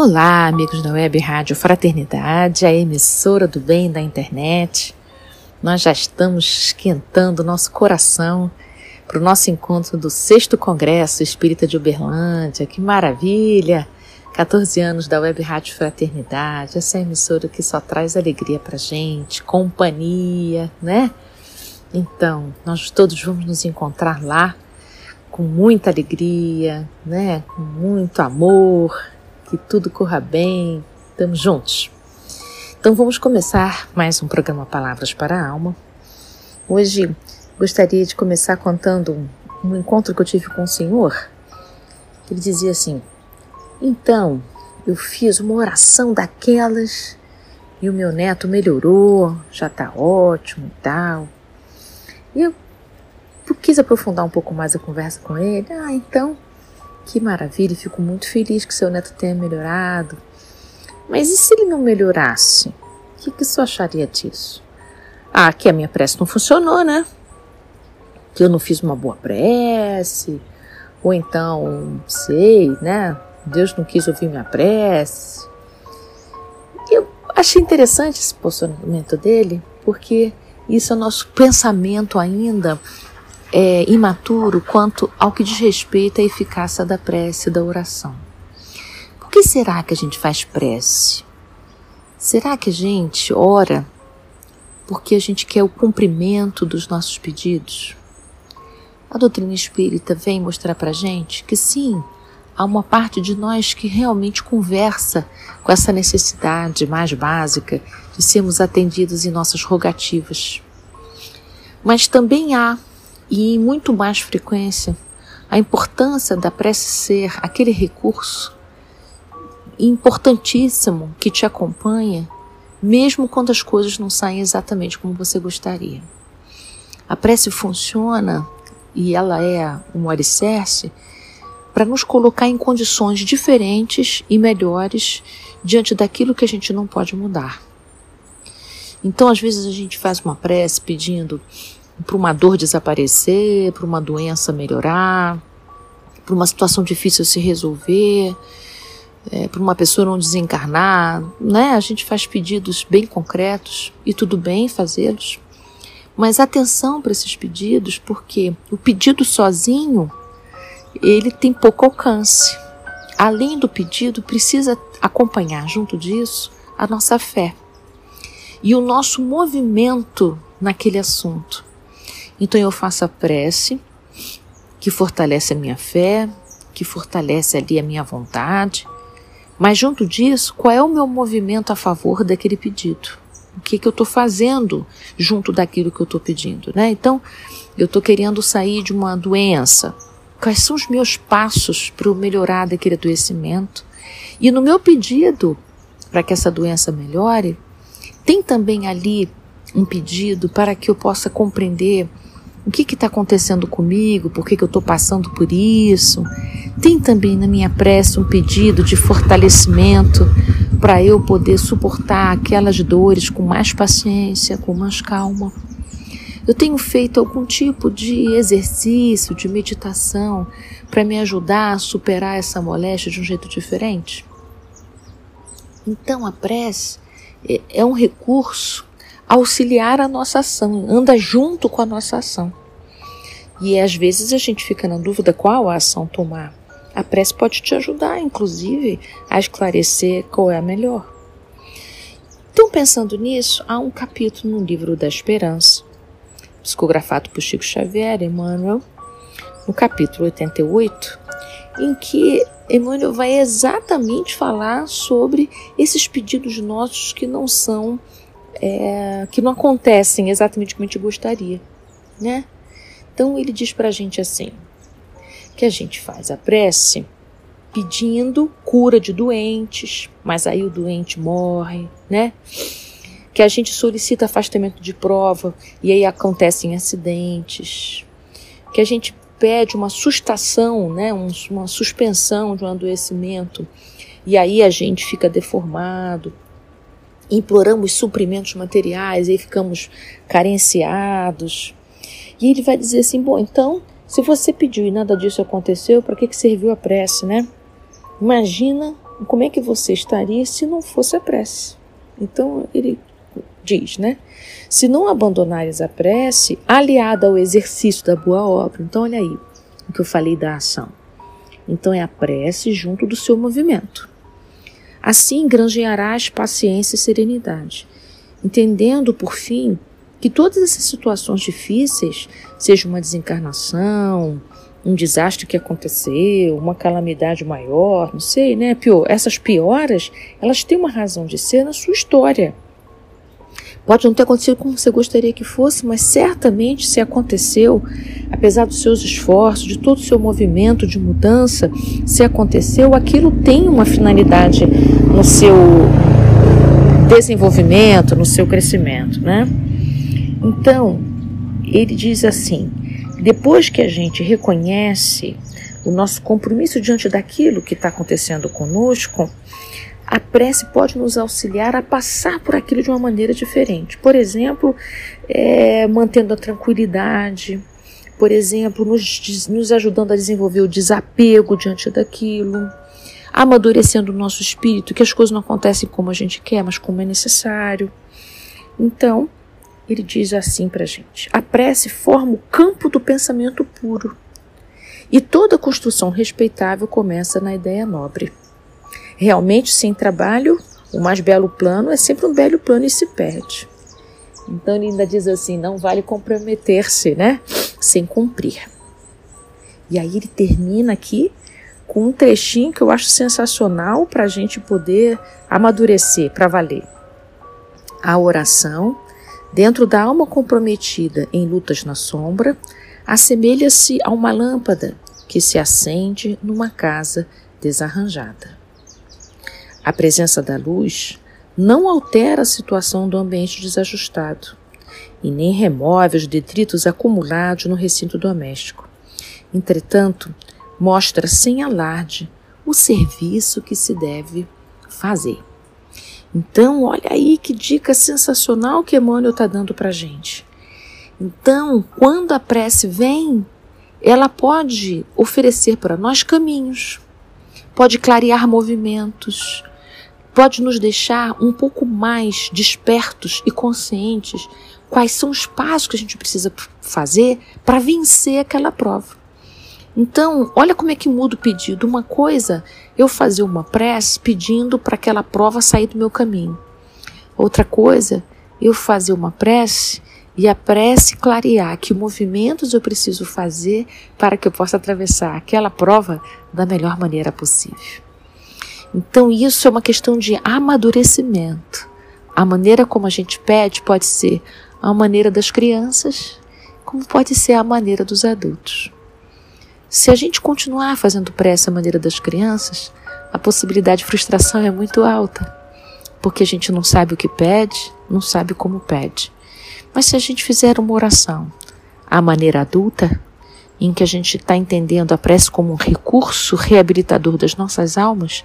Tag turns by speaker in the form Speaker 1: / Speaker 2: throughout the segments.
Speaker 1: Olá, amigos da Web Rádio Fraternidade, a emissora do bem da internet. Nós já estamos esquentando nosso coração para o nosso encontro do sexto Congresso Espírita de Uberlândia. Que maravilha! 14 anos da Web Rádio Fraternidade, essa emissora que só traz alegria para gente, companhia, né? Então, nós todos vamos nos encontrar lá com muita alegria, né? Com muito amor, que tudo corra bem, estamos juntos. Então vamos começar mais um programa Palavras para a Alma. Hoje gostaria de começar contando um, encontro que eu tive com o Senhor. Ele dizia assim: Então eu fiz uma oração daquelas e o meu neto melhorou, já está ótimo e tal. E eu quis aprofundar um pouco mais a conversa com ele. Ah, então que maravilha, fico muito feliz que seu neto tenha melhorado. Mas e se ele não melhorasse? O que, que você acharia disso? Ah, que a minha prece não funcionou, né? Que eu não fiz uma boa prece. Ou então, sei, né? Deus não quis ouvir minha prece. Eu achei interessante esse posicionamento dele, porque isso é nosso pensamento ainda é, imaturo quanto ao que diz respeito à eficácia da prece e da oração. Por que será que a gente faz prece? Será que a gente ora porque a gente quer o cumprimento dos nossos pedidos? A doutrina espírita vem mostrar para gente que sim, há uma parte de nós que realmente conversa com essa necessidade mais básica de sermos atendidos em nossas rogativas. Mas também há e em muito mais frequência a importância da prece ser aquele recurso importantíssimo que te acompanha, mesmo quando as coisas não saem exatamente como você gostaria. A prece funciona e ela é um alicerce para nos colocar em condições diferentes e melhores diante daquilo que a gente não pode mudar. Então, às vezes, a gente faz uma prece pedindo para uma dor desaparecer, para uma doença melhorar, para uma situação difícil se resolver, é, para uma pessoa não desencarnar, né? A gente faz pedidos bem concretos e tudo bem fazê-los. Mas atenção para esses pedidos, porque o pedido sozinho ele tem pouco alcance. Além do pedido, precisa acompanhar junto disso a nossa fé e o nosso movimento naquele assunto. Então eu faço a prece que fortalece a minha fé, que fortalece ali a minha vontade. Mas junto disso, qual é o meu movimento a favor daquele pedido? O que, que eu estou fazendo junto daquilo que eu estou pedindo? Né? Então, eu estou querendo sair de uma doença. Quais são os meus passos para melhorar daquele adoecimento? E no meu pedido para que essa doença melhore, tem também ali um pedido para que eu possa compreender o que está acontecendo comigo, por que, que eu estou passando por isso. Tem também na minha prece um pedido de fortalecimento para eu poder suportar aquelas dores com mais paciência, com mais calma. Eu tenho feito algum tipo de exercício, de meditação para me ajudar a superar essa moléstia de um jeito diferente? Então a prece é, é um recurso auxiliar a nossa ação, anda junto com a nossa ação. E às vezes a gente fica na dúvida qual a ação tomar. A prece pode te ajudar, inclusive, a esclarecer qual é a melhor. Então, pensando nisso, há um capítulo no livro da Esperança, psicografado por Chico Xavier, Emmanuel, no capítulo 88, em que Emmanuel vai exatamente falar sobre esses pedidos nossos que não são é, que não acontecem exatamente como a gente gostaria, né? Então ele diz para a gente assim, que a gente faz a prece pedindo cura de doentes, mas aí o doente morre, né? Que a gente solicita afastamento de prova e aí acontecem acidentes. Que a gente pede uma sustação, né, uma suspensão de um adoecimento e aí a gente fica deformado. Imploramos suprimentos materiais aí ficamos carenciados. E ele vai dizer assim: bom, então, se você pediu e nada disso aconteceu, para que, que serviu a prece, né? Imagina como é que você estaria se não fosse a prece. Então ele diz, né? Se não abandonares a prece, aliada ao exercício da boa obra. Então olha aí o que eu falei da ação. Então é a prece junto do seu movimento. Assim granjearás paciência e serenidade, entendendo por fim que todas essas situações difíceis, seja uma desencarnação, um desastre que aconteceu, uma calamidade maior, não sei, né? Pior, essas pioras, elas têm uma razão de ser na sua história. Pode não ter acontecido como você gostaria que fosse, mas certamente se aconteceu, apesar dos seus esforços, de todo o seu movimento de mudança, se aconteceu, aquilo tem uma finalidade no seu desenvolvimento, no seu crescimento, né? Então, ele diz assim: depois que a gente reconhece o nosso compromisso diante daquilo que está acontecendo conosco, a prece pode nos auxiliar a passar por aquilo de uma maneira diferente. Por exemplo, é, mantendo a tranquilidade, por exemplo, nos, nos ajudando a desenvolver o desapego diante daquilo, amadurecendo o nosso espírito, que as coisas não acontecem como a gente quer, mas como é necessário. Então, ele diz assim para a gente: a prece forma o campo do pensamento puro. E toda construção respeitável começa na ideia nobre. Realmente, sem trabalho, o mais belo plano é sempre um belo plano e se perde. Então ele ainda diz assim: não vale comprometer-se, né? Sem cumprir. E aí ele termina aqui com um trechinho que eu acho sensacional para a gente poder amadurecer, para valer. A oração Dentro da alma comprometida em lutas na sombra, assemelha-se a uma lâmpada que se acende numa casa desarranjada. A presença da luz não altera a situação do ambiente desajustado e nem remove os detritos acumulados no recinto doméstico. Entretanto, mostra sem alarde o serviço que se deve fazer. Então, olha aí que dica sensacional que Emmanuel está dando para a gente. Então, quando a prece vem, ela pode oferecer para nós caminhos, pode clarear movimentos, pode nos deixar um pouco mais despertos e conscientes quais são os passos que a gente precisa fazer para vencer aquela prova. Então, olha como é que muda o pedido. Uma coisa, eu fazer uma prece pedindo para aquela prova sair do meu caminho. Outra coisa, eu fazer uma prece e a prece clarear que movimentos eu preciso fazer para que eu possa atravessar aquela prova da melhor maneira possível. Então, isso é uma questão de amadurecimento. A maneira como a gente pede pode ser a maneira das crianças, como pode ser a maneira dos adultos. Se a gente continuar fazendo pressa à maneira das crianças, a possibilidade de frustração é muito alta, porque a gente não sabe o que pede, não sabe como pede. Mas se a gente fizer uma oração à maneira adulta, em que a gente está entendendo a prece como um recurso reabilitador das nossas almas,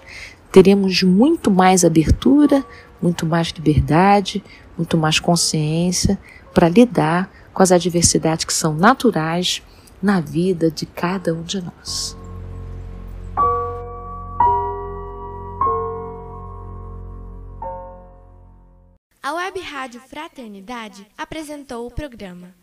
Speaker 1: teremos muito mais abertura, muito mais liberdade, muito mais consciência para lidar com as adversidades que são naturais na vida de cada um de nós.
Speaker 2: A Web Rádio Fraternidade apresentou o programa